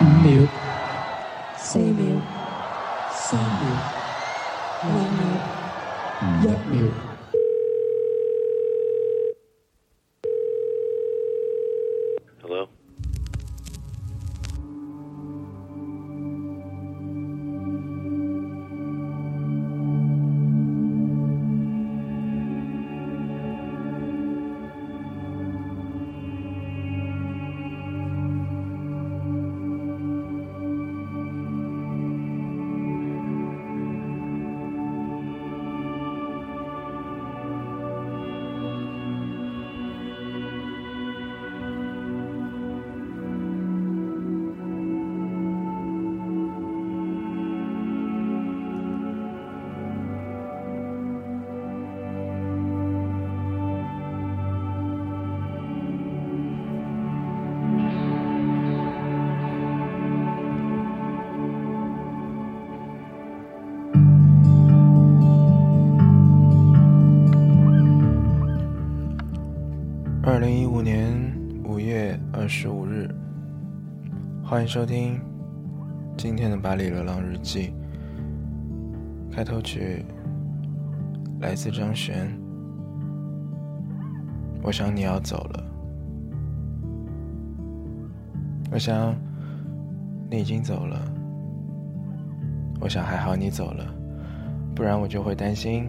五秒、四秒、三秒、两秒、一秒。收听今天的《巴黎流浪日记》。开头曲来自张悬，我想你要走了，我想你已经走了，我想还好你走了，不然我就会担心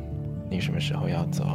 你什么时候要走。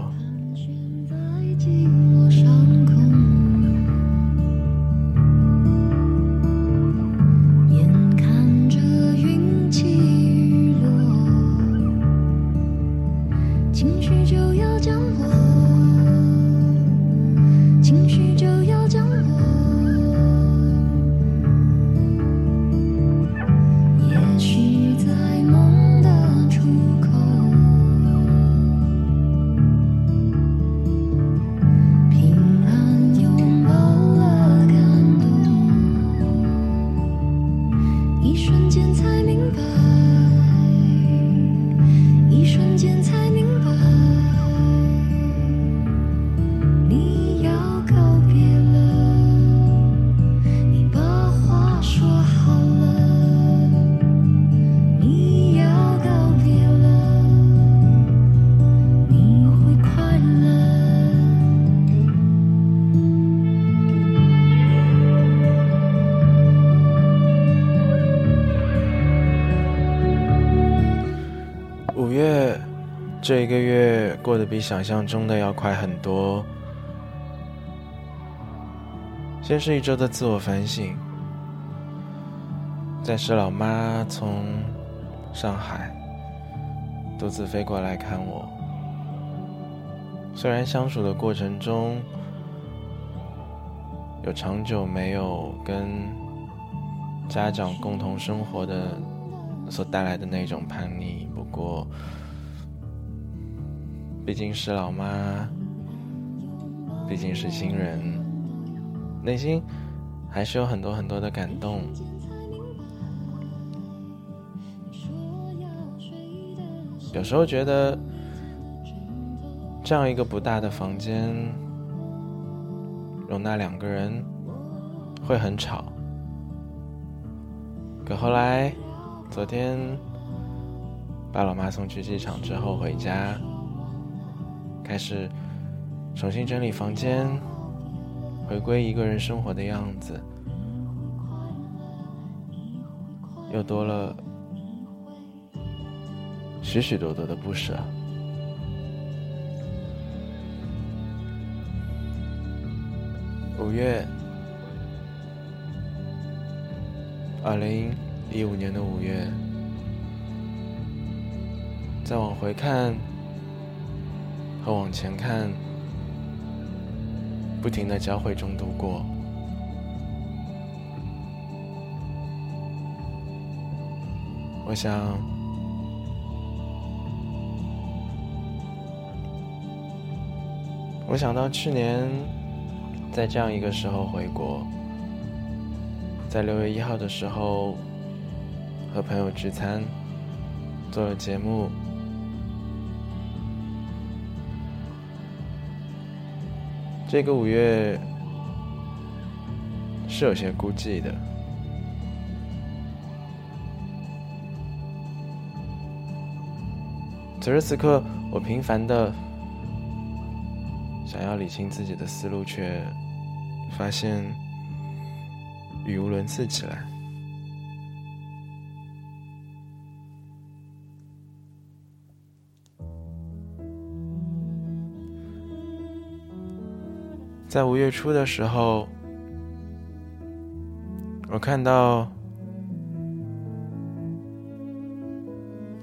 这一个月过得比想象中的要快很多。先是一周的自我反省，再是老妈从上海独自飞过来看我。虽然相处的过程中有长久没有跟家长共同生活的所带来的那种叛逆，不过毕竟是老妈，毕竟是新人，内心还是有很多很多的感动。有时候觉得这样一个不大的房间容纳两个人会很吵。可后来，昨天把老妈送去机场之后回家，开始重新整理房间，回归一个人生活的样子，又多了许许多多的不舍。五月。二零一五年的五月，再往回看和往前看，不停的交汇中度过。我想，我想到去年在这样一个时候回国。在六月一号的时候，和朋友聚餐，做了节目。这个五月是有些孤寂的。此时此刻我频繁的想要理清自己的思路却发现语无伦次起来。在五月初的时候，我看到，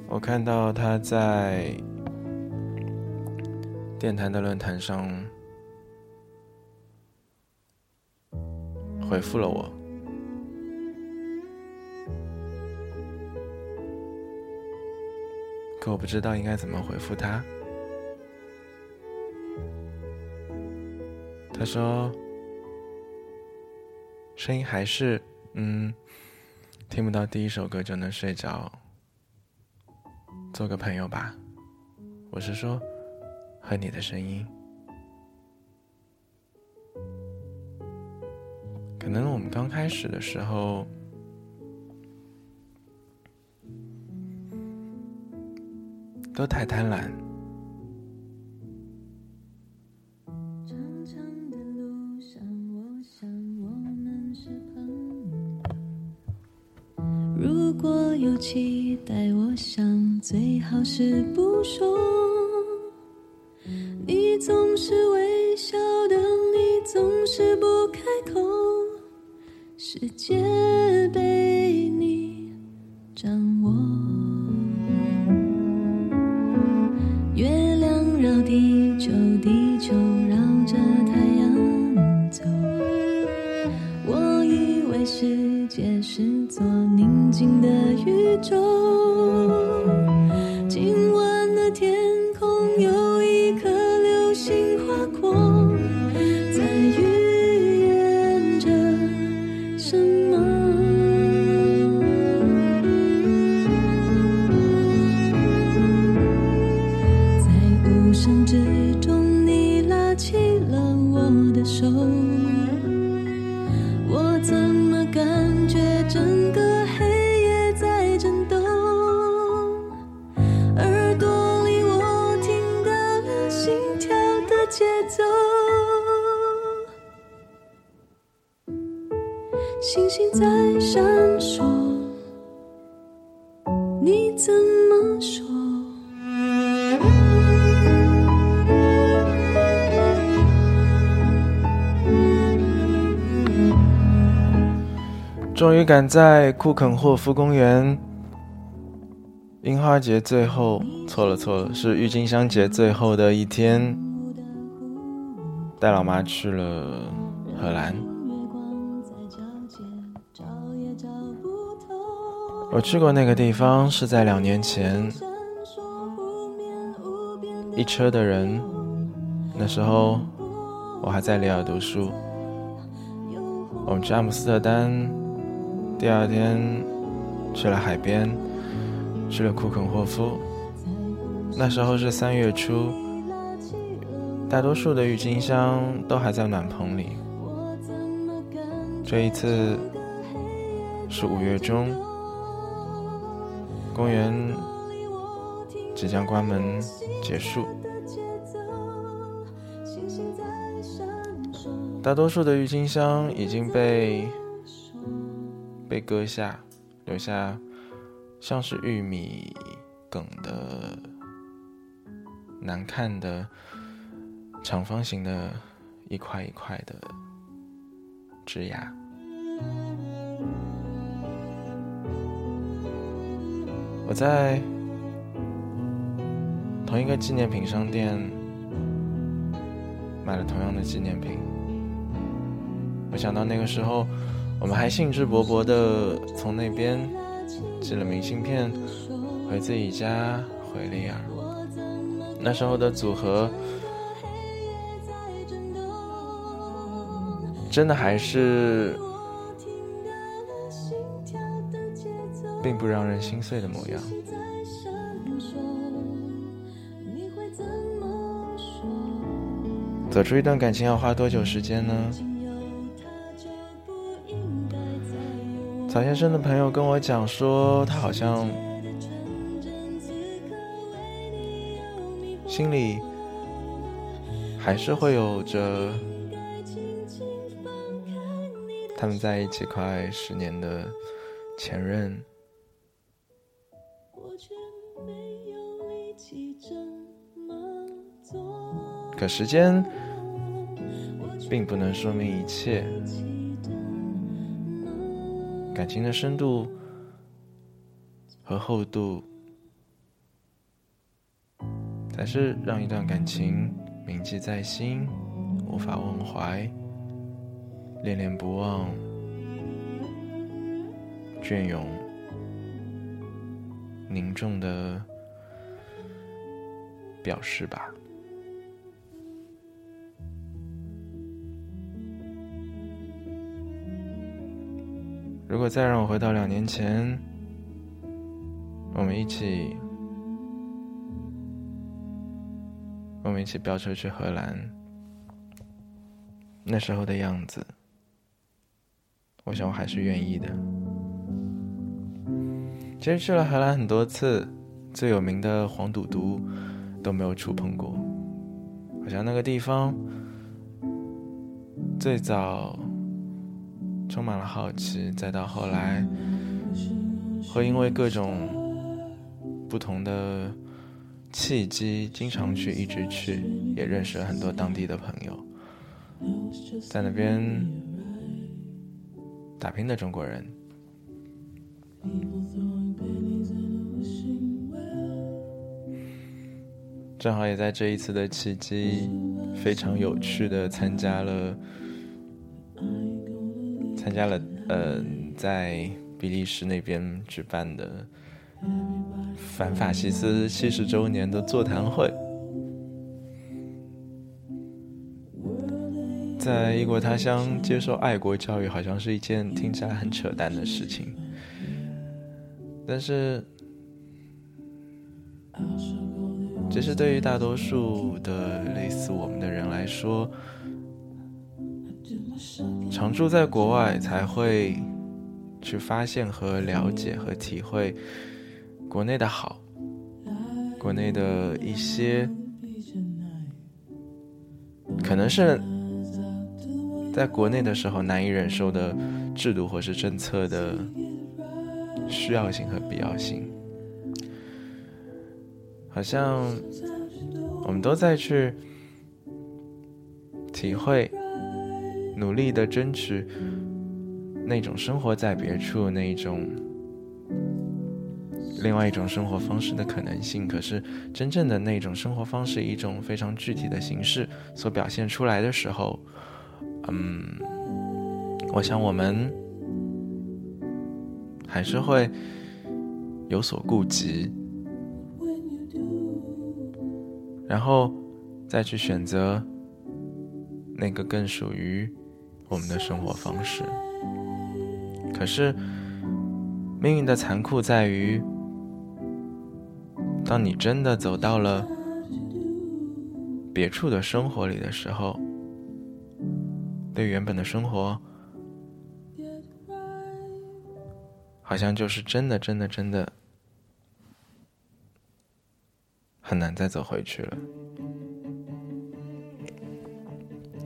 我看到他在电台的论坛上回复了我，可我不知道应该怎么回复他。他说：“声音还是嗯，听不到第一首歌就能睡着，做个朋友吧。”我是说，和你的声音，可能我们刚开始的时候都太贪婪。有期待，我想最好是不说。你总是微笑的，你总是不开口，世界星星在闪烁，你怎么说？终于赶在库肯霍夫公园樱花节最后，错了错了，是郁金香节最后的一天，带老妈去了荷兰。我去过那个地方，是在两年前，一车的人，那时候我还在里尔读书，我们去阿姆斯特丹。第二天去了海边，去了库肯霍夫。那时候是三月初，大多数的郁金香都还在暖棚里。这一次是五月中，公园即将关门结束。大多数的郁金香已经被。被割下，留下像是玉米梗的难看的长方形的一块一块的枝芽。我在同一个纪念品商店买了同样的纪念品。我想到那个时候。我们还兴致勃勃地从那边寄了明信片回自己家，回利尔。那时候的组合，真的还是并不让人心碎的模样。走出一段感情要花多久时间呢？曹先生的朋友跟我讲说，他好像心里还是会有着他们在一起快十年的前任。可时间并不能说明一切，感情的深度和厚度，才是让一段感情铭记在心、无法忘怀、恋恋不忘、隽永、凝重的表示吧。如果再让我回到两年前，我们一起，我们一起飙车去荷兰，那时候的样子，我想我还是愿意的。其实去了荷兰很多次，最有名的黄赌毒都没有触碰过，好像那个地方最早。充满了好奇，再到后来，会因为各种不同的契机，经常去，一直去，也认识了很多当地的朋友，在那边打拼的中国人，正好也在这一次的契机，非常有趣的参加了。参加了呃，在比利时那边举办的反法西斯七十周年的座谈会，在异国他乡接受爱国教育，好像是一件听起来很扯淡的事情，但是，其实对于大多数的类似我们的人来说。常住在国外，才会去发现和了解和体会国内的好，国内的一些可能是在国内的时候难以忍受的制度或是政策的需要性和必要性，好像我们都在去体会。努力的争取那种生活在别处那一种另外一种生活方式的可能性，可是真正的那种生活方式，一种非常具体的形式所表现出来的时候，嗯，我想我们还是会有所顾及，然后再去选择那个更属于。我们的生活方式，可是命运的残酷在于，当你真的走到了别处的生活里的时候，对原本的生活，好像就是真的、真的、真的很难再走回去了。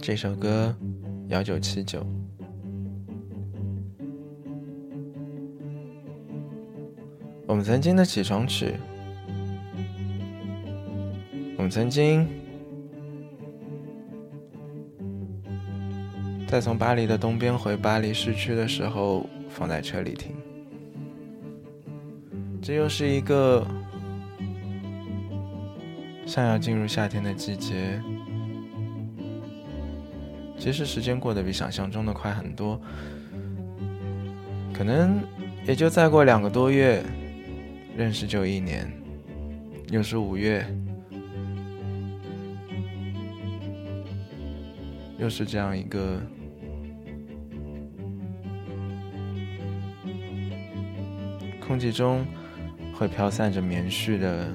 这首歌。幺九七九，我们曾经的起床曲，我们曾经在从巴黎的东边回巴黎市区的时候放在车里听。这又是一个像要进入夏天的季节。其实时间过得比想象中的快很多，可能也就再过两个多月，认识就一年，又是五月，又是这样一个空气中会飘散着棉絮的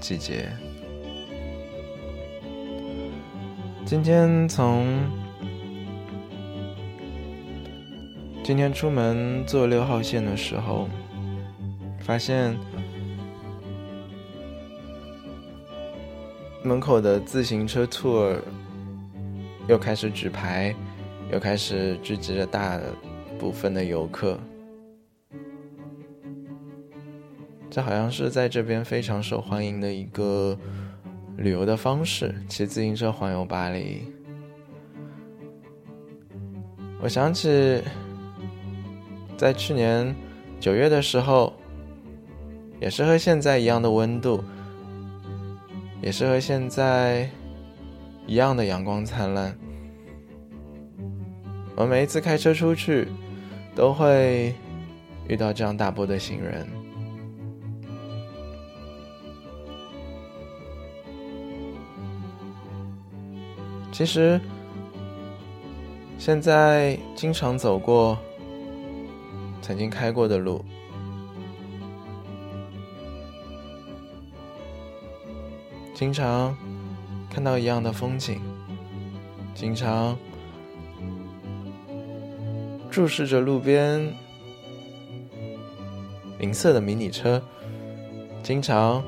季节。今天从今天出门坐六号线的时候，发现门口的自行车 tour 又开始举牌，又开始聚集了大部分的游客。这好像是在这边非常受欢迎的一个旅游的方式，骑自行车环游巴黎。我想起在去年九月的时候，也是和现在一样的温度。也是和现在一样的阳光灿烂。我每一次开车出去，都会遇到这样大波的行人。其实，现在经常走过曾经开过的路。经常看到一样的风景，经常注视着路边银色的迷你车，经常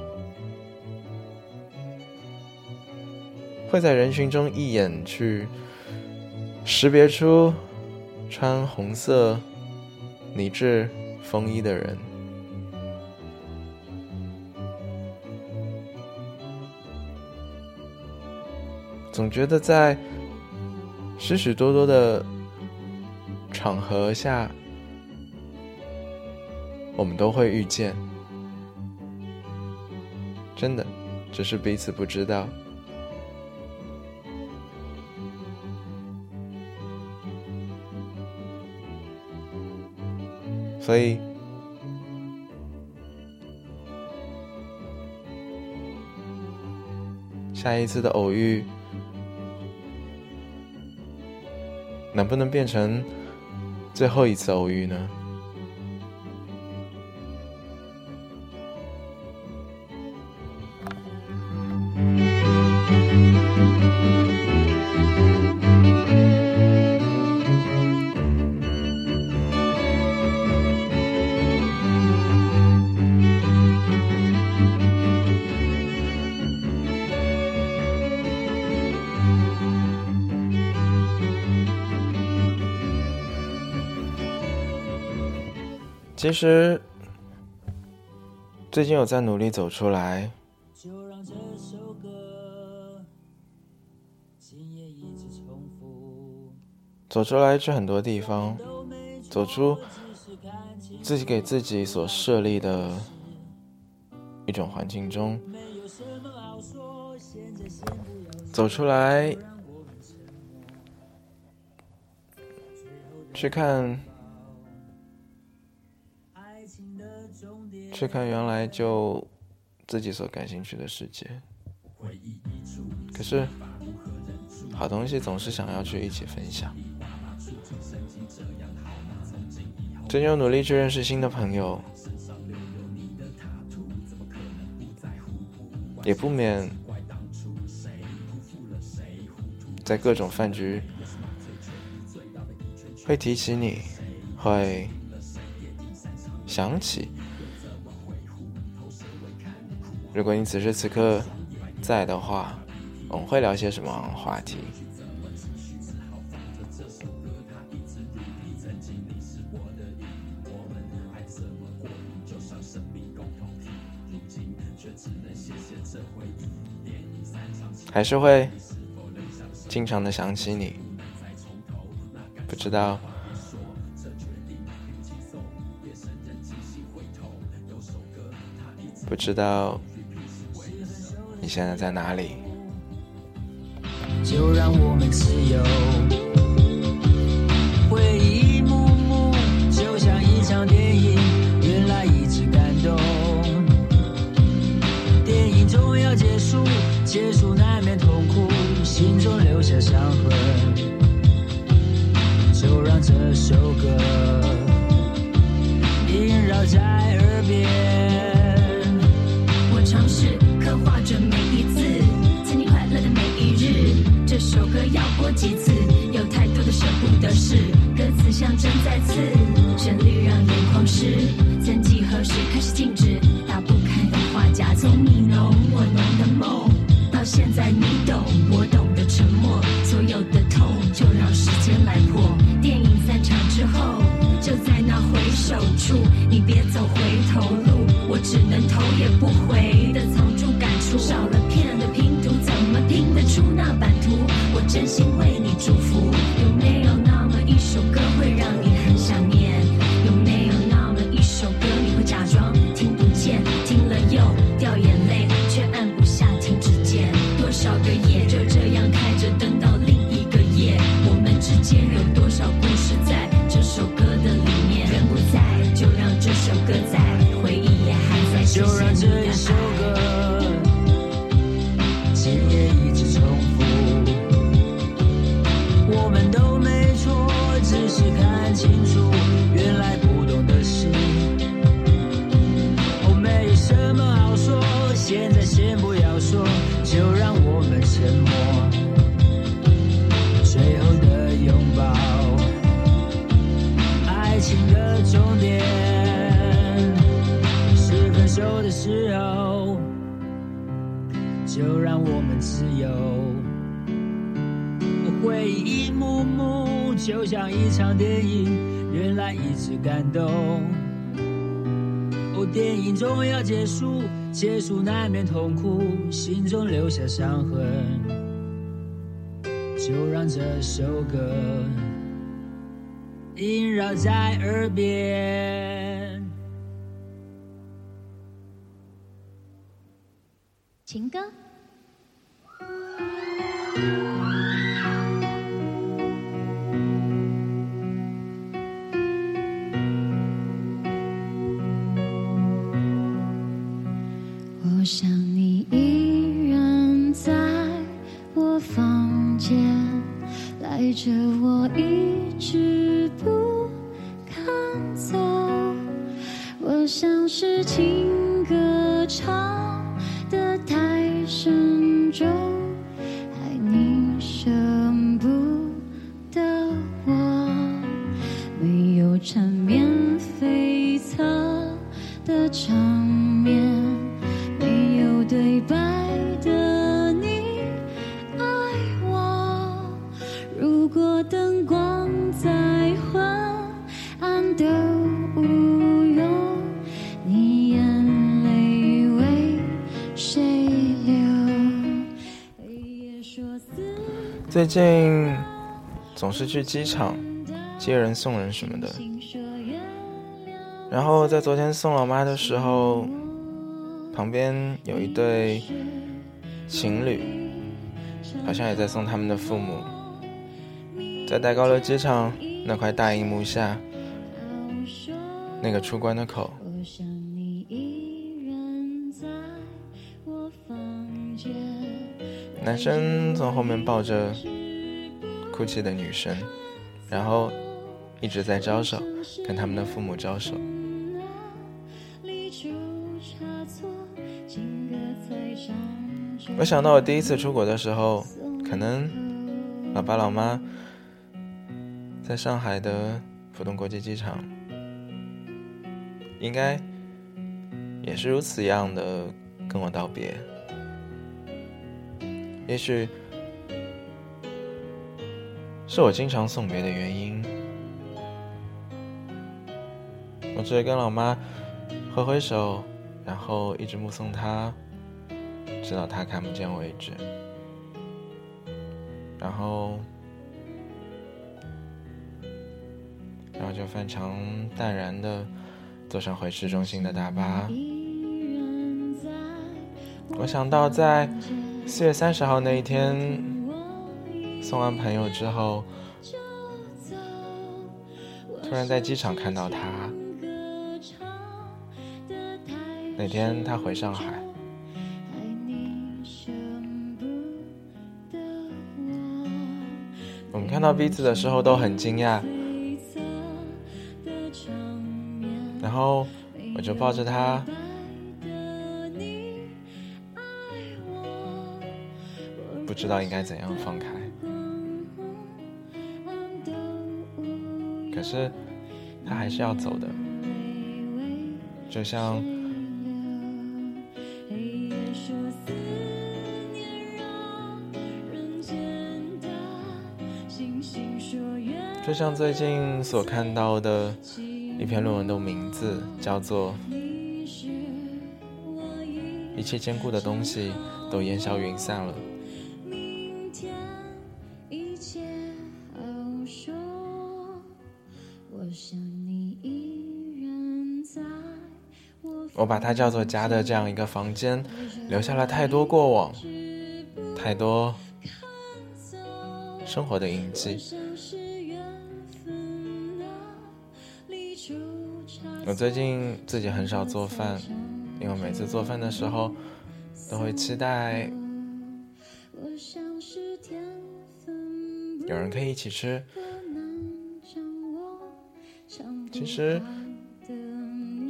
会在人群中一眼去识别出穿红色呢质风衣的人。总觉得在许许多多的场合下，我们都会遇见，真的，只是彼此不知道。所以，下一次的偶遇。能不能变成最后一次偶遇呢？其实，最近有在努力走出来，走出来去很多地方，走出自己给自己所设立的一种环境中，走出来去看。去看原来就自己所感兴趣的世界，可是好东西总是想要去一起分享。最近努力去认识新的朋友，也不免在各种饭局会提起你，会想起。如果你此时此刻在的话，我们会聊些什么话题？还是会经常的想起你，不知道，不知道。你现在在哪里？就让我们自由，回忆一幕幕，就像一场电影，原来一直感动。电影终要结束，结束难免痛苦，心中留下伤痕。就让这首歌萦绕在耳边。这首歌要播几次？有太多的舍不得是，歌词像针在刺，旋律让眼眶湿。曾几何时开始静止，打不开的画夹，从你浓我浓的梦，到现在你懂我懂的沉默，所有的痛就让时间来破。电影散场之后，就在那回首处，你别走回头路，我只能头也不回的藏住感触，少了片的拼。真心为你祝福，像一场电影，原来一直感动。哦，电影终要结束，结束难免痛苦，心中留下伤痕。就让这首歌萦绕在耳边。情歌。最近总是去机场接人送人什么的，然后在昨天送老妈的时候，旁边有一对情侣，好像也在送他们的父母。在戴高乐机场那块大荧幕下，那个出关的口，男生从后面抱着哭泣的女生，然后一直在招手，跟他们的父母招手。我想到我第一次出国的时候，可能老爸老妈在上海的浦东国际机场，应该也是如此一样的跟我道别。也许是我经常送别的原因，我只会跟老妈挥挥手，然后一直目送她。直到她看不见为止。然后，然后就非常淡然的坐上回市中心的大巴。我想到在四月三十号那一天送完朋友之后，突然在机场看到他。那天他回上海。我。们看到彼此的时候都很惊讶，然后我就抱着他，知道应该怎样放开。可是他还是要走的，就像就像最近所看到的一篇论文的名字叫做“一切坚固的东西都烟消云散了”。我把它叫做家的这样一个房间，留下了太多过往，太多生活的印记。我最近自己很少做饭，因为每次做饭的时候都会期待有人可以一起吃。其实，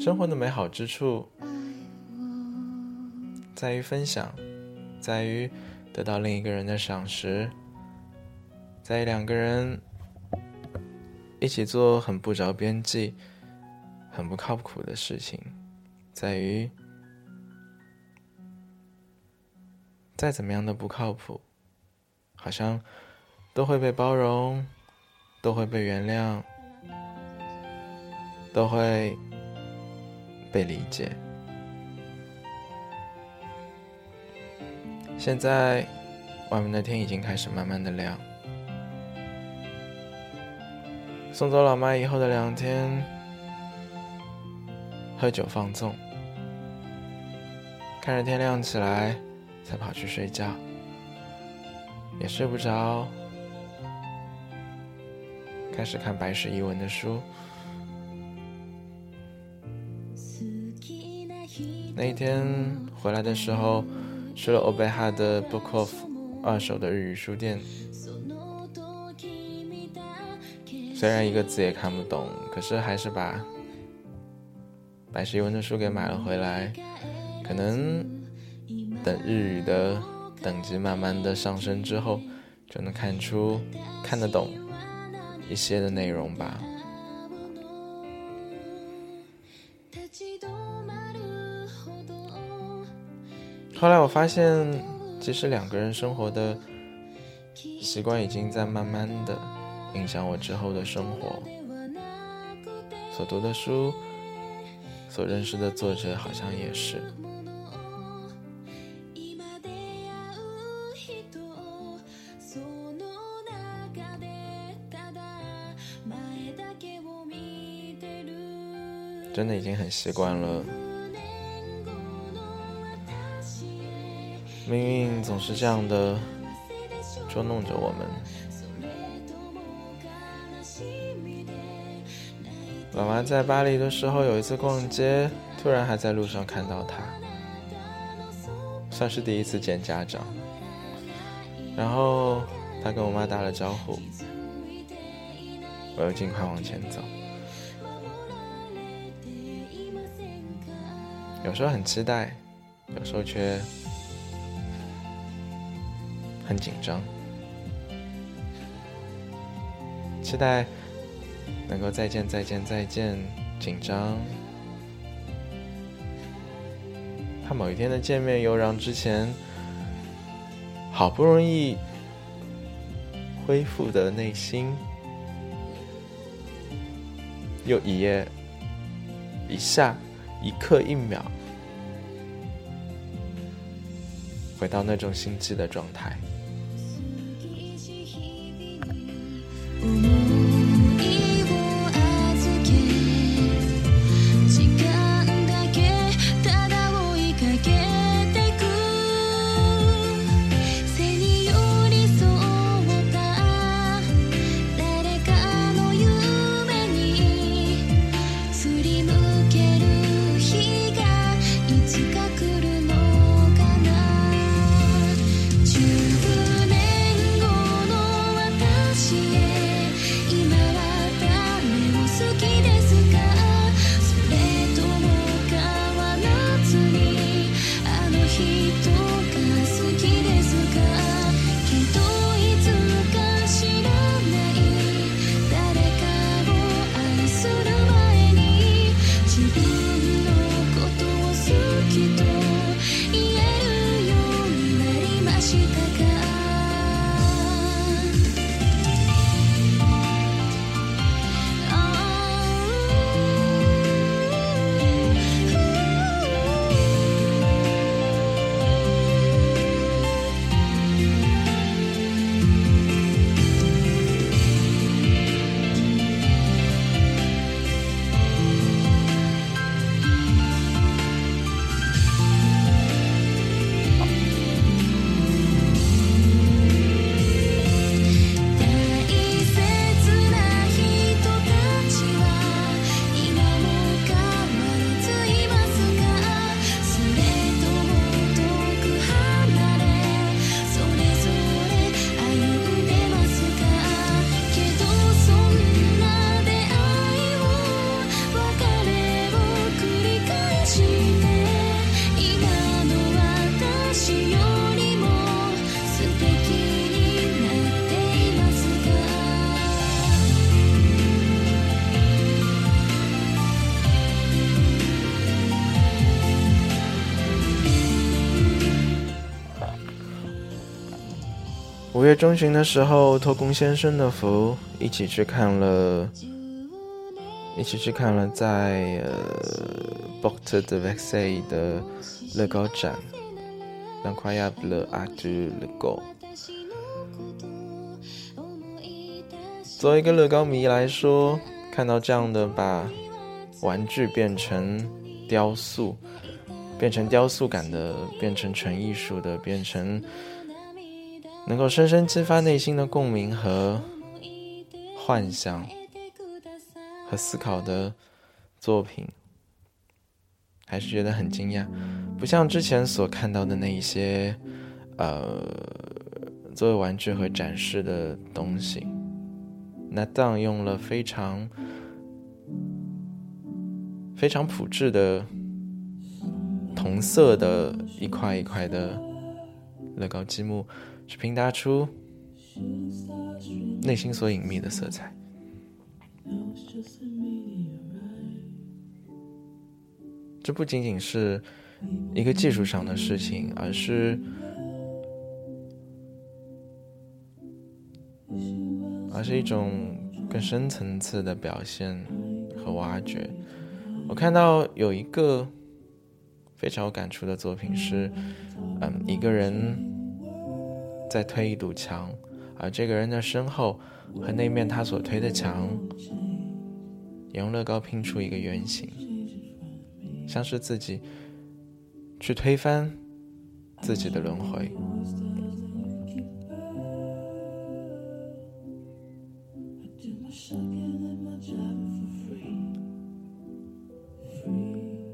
生活的美好之处在于分享，在于得到另一个人的赏识，在于两个人一起做很不着边际。很不靠谱的事情，在于再怎么样的不靠谱，好像都会被包容，都会被原谅，都会被理解。现在外面的天已经开始慢慢的亮，送走老妈以后的两天。喝酒放纵，看着天亮起来，才跑去睡觉，也睡不着，开始看白石一文的书。那一天回来的时候，去了欧贝哈的 Book of 二手的日语书店，虽然一个字也看不懂，可是还是把。白石文的书给买了回来，可能等日语的等级慢慢的上升之后，就能看出看得懂一些的内容吧。后来我发现，其实两个人生活的习惯已经在慢慢的影响我之后的生活，所读的书。所认识的作者好像也是。真的已经很习惯了，命运总是这样的捉弄着我们。老妈在巴黎的时候，有一次逛街，突然还在路上看到他，算是第一次见家长。然后他跟我妈打了招呼，我又尽快往前走。有时候很期待，有时候却很紧张，期待。能够再见再见再见，紧张。怕某一天的见面又让之前好不容易恢复的内心，又一夜、一下、一刻、一秒，回到那种心悸的状态。月中旬的时候，托龚先生的福，一起去看了，一起去看了在呃 b o c t de Vex Aid 的乐高展，Incroyable Art de Lego。作为一个乐高迷来说，看到这样的把玩具变成雕塑，变成雕塑感的，变成纯艺术的，变成。能够深深激发内心的共鸣和幻想和思考的作品，还是觉得很惊讶。不像之前所看到的那一些，呃，作为玩具和展示的东西。那当用了非常非常朴质的同色的一块一块的乐高积木。去拼搭出内心所隐秘的色彩。这不仅仅是一个技术上的事情，而是而是一种更深层次的表现和挖掘。我看到有一个非常有感触的作品是，嗯，一个人。再推一堵墙，而这个人的身后和那面他所推的墙，也用乐高拼出一个圆形，像是自己去推翻自己的轮回。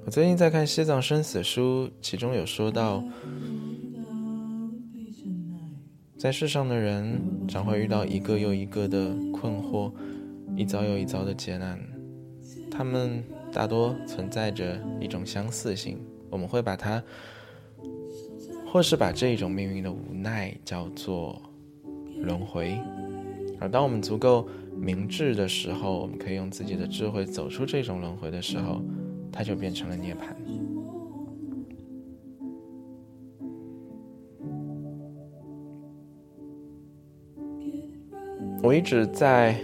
我最近在看《西藏生死书》，其中有说到。在世上的人，常会遇到一个又一个的困惑，一遭又一遭的劫难。他们大多存在着一种相似性，我们会把它，或是把这一种命运的无奈叫做轮回。而当我们足够明智的时候，我们可以用自己的智慧走出这种轮回的时候，它就变成了涅槃。我一直在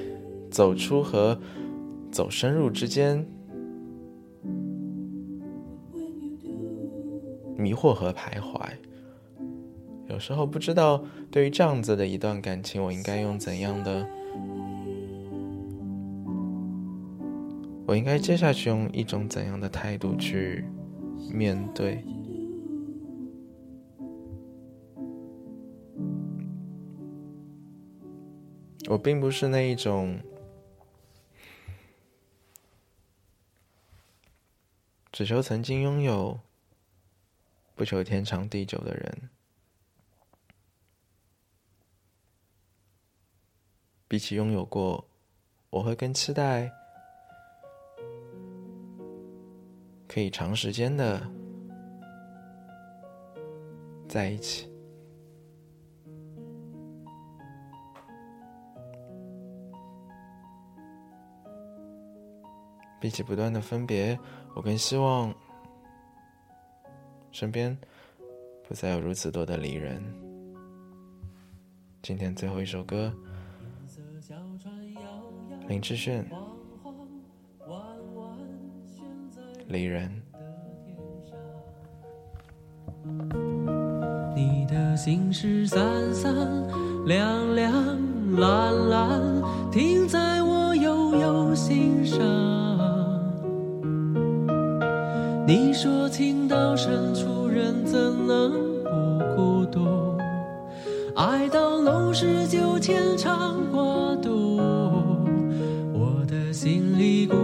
走出和走深入之间迷惑和徘徊，有时候不知道对于这样子的一段感情，我应该用怎样的，我应该接下去用一种怎样的态度去面对。我并不是那一种只求曾经拥有、不求天长地久的人。比起拥有过，我会更期待可以长时间的在一起。比起不断的分别，我更希望身边不再有如此多的离人。今天最后一首歌，林志炫，《离人》。你的心事散散，凉凉，蓝蓝，停在我有心上。你说情到深处人怎能不孤独？爱到浓时就牵肠挂肚，我的心里孤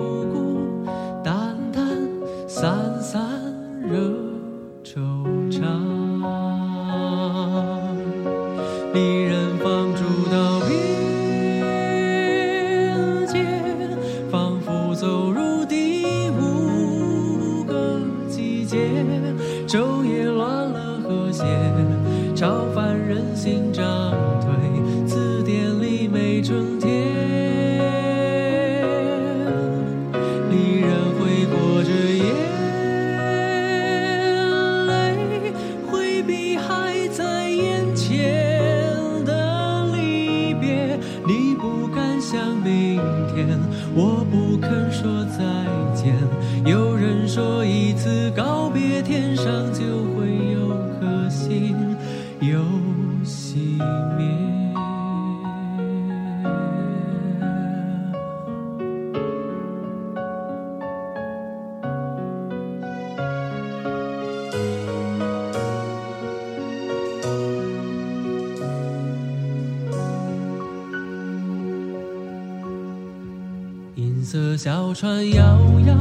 小船摇摇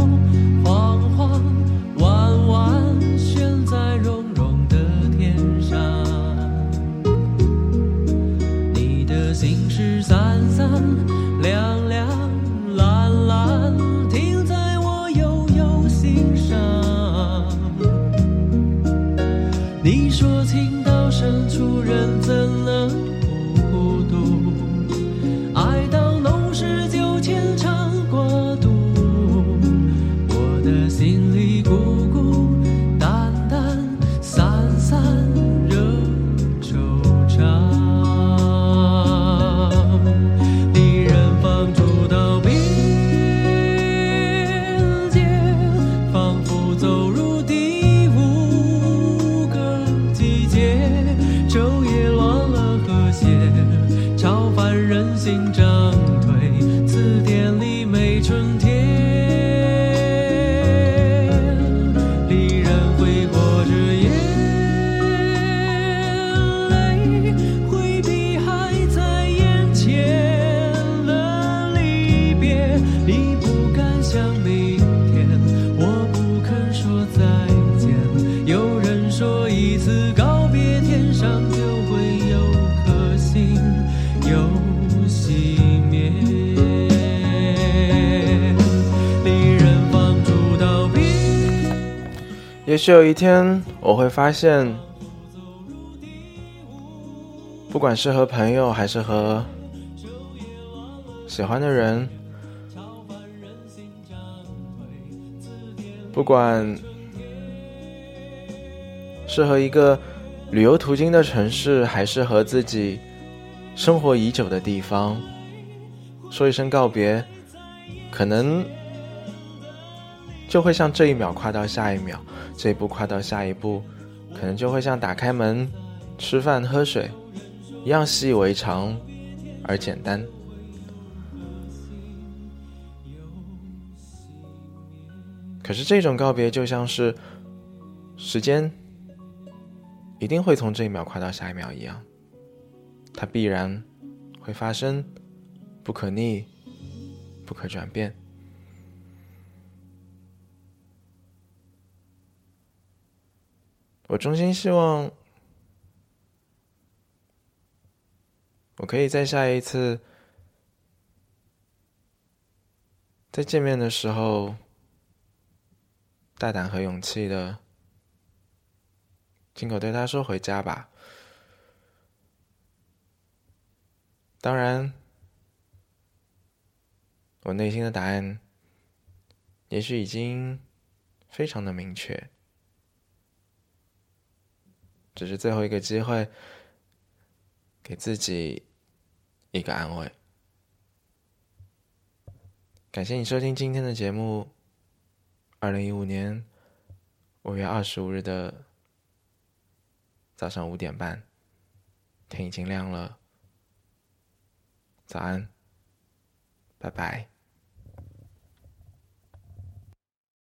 晃晃，许有一天，我会发现，不管是和朋友还是和喜欢的人，不管是和一个旅游途经的城市，还是和自己生活已久的地方，说一声告别，可能就会像这一秒跨到下一秒，这一步跨到下一步，可能就会像打开门、吃饭、喝水一样习以为常而简单。可是这种告别就像是时间一定会从这一秒跨到下一秒一样，它必然会发生，不可逆，不可转变。我衷心希望，我可以在下一次再见面的时候，大胆和勇气的亲口对他说：“回家吧。”当然，我内心的答案也许已经非常的明确。只是最后一个机会，给自己一个安慰。感谢你收听今天的节目。二零一五年五月二十五日的早上五点半，天已经亮了。早安，拜拜。